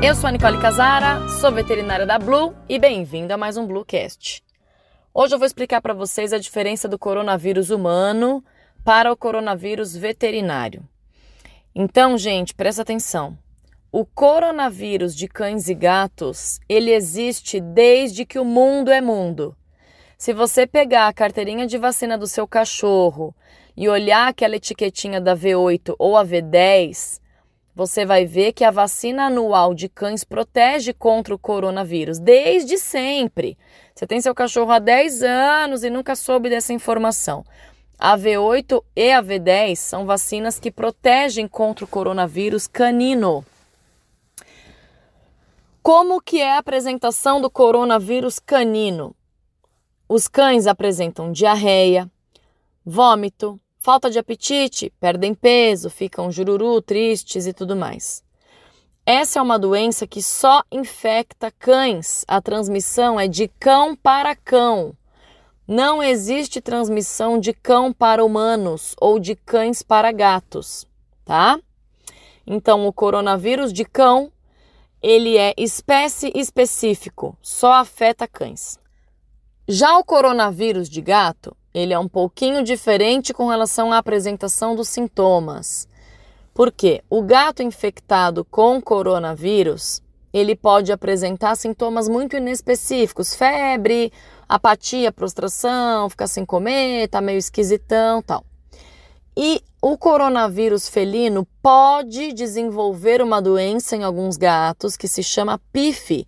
Eu sou a Nicole Casara, sou veterinária da Blue e bem-vindo a mais um Bluecast. Hoje eu vou explicar para vocês a diferença do coronavírus humano para o coronavírus veterinário. Então, gente, presta atenção. O coronavírus de cães e gatos, ele existe desde que o mundo é mundo. Se você pegar a carteirinha de vacina do seu cachorro e olhar aquela etiquetinha da V8 ou a V10, você vai ver que a vacina anual de cães protege contra o coronavírus desde sempre. Você tem seu cachorro há 10 anos e nunca soube dessa informação. A V8 e a V10 são vacinas que protegem contra o coronavírus canino. Como que é a apresentação do coronavírus canino? Os cães apresentam diarreia, vômito, falta de apetite, perdem peso, ficam jururu, tristes e tudo mais. Essa é uma doença que só infecta cães. A transmissão é de cão para cão. Não existe transmissão de cão para humanos ou de cães para gatos, tá? Então, o coronavírus de cão, ele é espécie específico, só afeta cães. Já o coronavírus de gato, ele é um pouquinho diferente com relação à apresentação dos sintomas. Porque o gato infectado com coronavírus, ele pode apresentar sintomas muito inespecíficos, febre, apatia, prostração, ficar sem comer, tá meio esquisitão, tal. E o coronavírus felino pode desenvolver uma doença em alguns gatos que se chama PIF,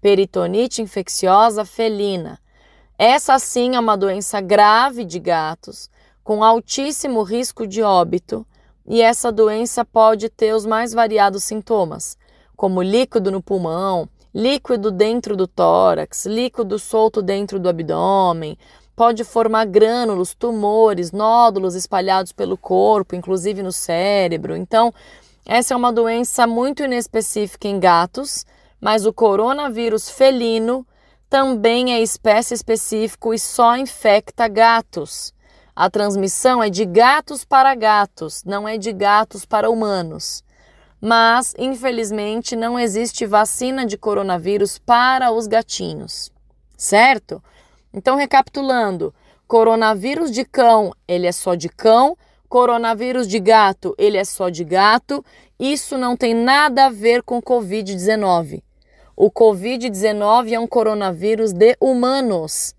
peritonite infecciosa felina. Essa sim é uma doença grave de gatos, com altíssimo risco de óbito, e essa doença pode ter os mais variados sintomas, como líquido no pulmão, líquido dentro do tórax, líquido solto dentro do abdômen, pode formar grânulos, tumores, nódulos espalhados pelo corpo, inclusive no cérebro. Então, essa é uma doença muito inespecífica em gatos, mas o coronavírus felino também é espécie específico e só infecta gatos. A transmissão é de gatos para gatos, não é de gatos para humanos. Mas, infelizmente, não existe vacina de coronavírus para os gatinhos, certo? Então, recapitulando: coronavírus de cão, ele é só de cão, coronavírus de gato, ele é só de gato. Isso não tem nada a ver com Covid-19. O Covid-19 é um coronavírus de humanos.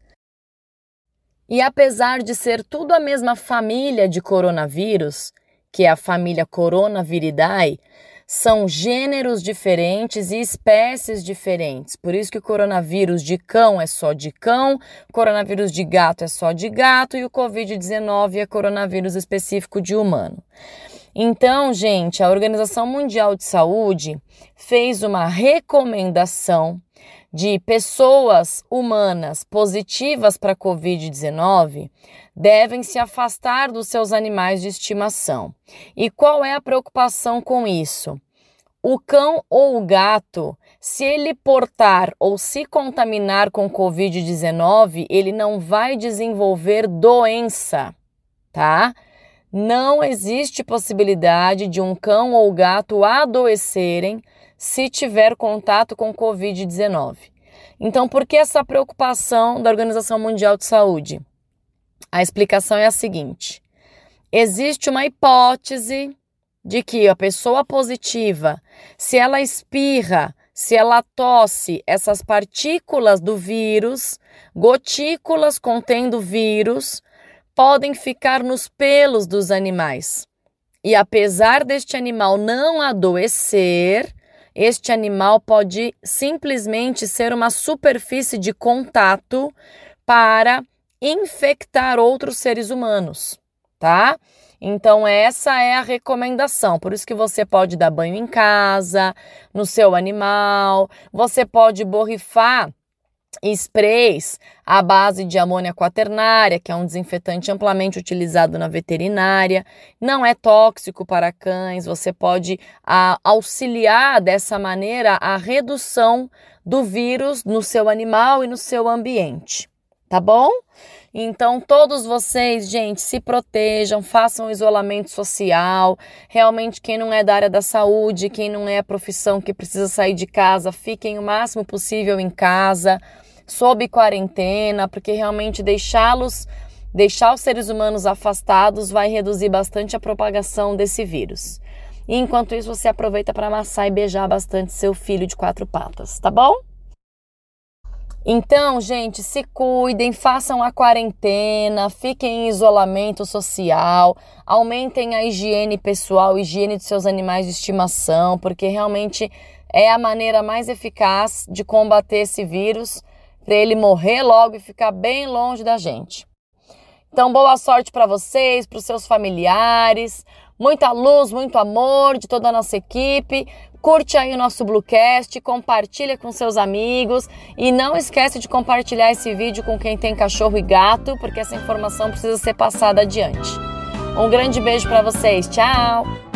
E apesar de ser tudo a mesma família de coronavírus, que é a família Coronaviridae, são gêneros diferentes e espécies diferentes. Por isso que o coronavírus de cão é só de cão, o coronavírus de gato é só de gato e o COVID-19 é coronavírus específico de humano. Então, gente, a Organização Mundial de Saúde fez uma recomendação de pessoas humanas positivas para Covid-19 devem se afastar dos seus animais de estimação. E qual é a preocupação com isso? O cão ou o gato, se ele portar ou se contaminar com Covid-19, ele não vai desenvolver doença, tá? Não existe possibilidade de um cão ou gato adoecerem se tiver contato com Covid-19. Então, por que essa preocupação da Organização Mundial de Saúde? A explicação é a seguinte: existe uma hipótese de que a pessoa positiva, se ela espirra, se ela tosse essas partículas do vírus, gotículas contendo vírus, podem ficar nos pelos dos animais. E apesar deste animal não adoecer, este animal pode simplesmente ser uma superfície de contato para infectar outros seres humanos, tá? Então essa é a recomendação. Por isso que você pode dar banho em casa, no seu animal, você pode borrifar sprays à base de amônia quaternária, que é um desinfetante amplamente utilizado na veterinária, não é tóxico para cães, você pode a, auxiliar dessa maneira a redução do vírus no seu animal e no seu ambiente, tá bom? Então, todos vocês, gente, se protejam, façam isolamento social. Realmente, quem não é da área da saúde, quem não é a profissão que precisa sair de casa, fiquem o máximo possível em casa, sob quarentena, porque realmente deixá-los, deixar os seres humanos afastados vai reduzir bastante a propagação desse vírus. E enquanto isso, você aproveita para amassar e beijar bastante seu filho de quatro patas, tá bom? Então, gente, se cuidem, façam a quarentena, fiquem em isolamento social, aumentem a higiene pessoal, higiene de seus animais de estimação, porque realmente é a maneira mais eficaz de combater esse vírus, para ele morrer logo e ficar bem longe da gente. Então, boa sorte para vocês, para os seus familiares, muita luz, muito amor de toda a nossa equipe. Curte aí o nosso Bluecast, compartilha com seus amigos e não esquece de compartilhar esse vídeo com quem tem cachorro e gato, porque essa informação precisa ser passada adiante. Um grande beijo para vocês. Tchau.